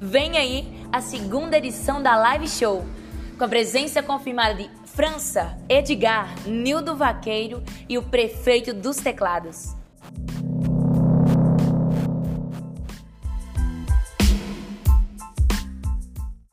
vem aí a segunda edição da Live Show, com a presença confirmada de França, Edgar, Nildo Vaqueiro e o prefeito dos teclados.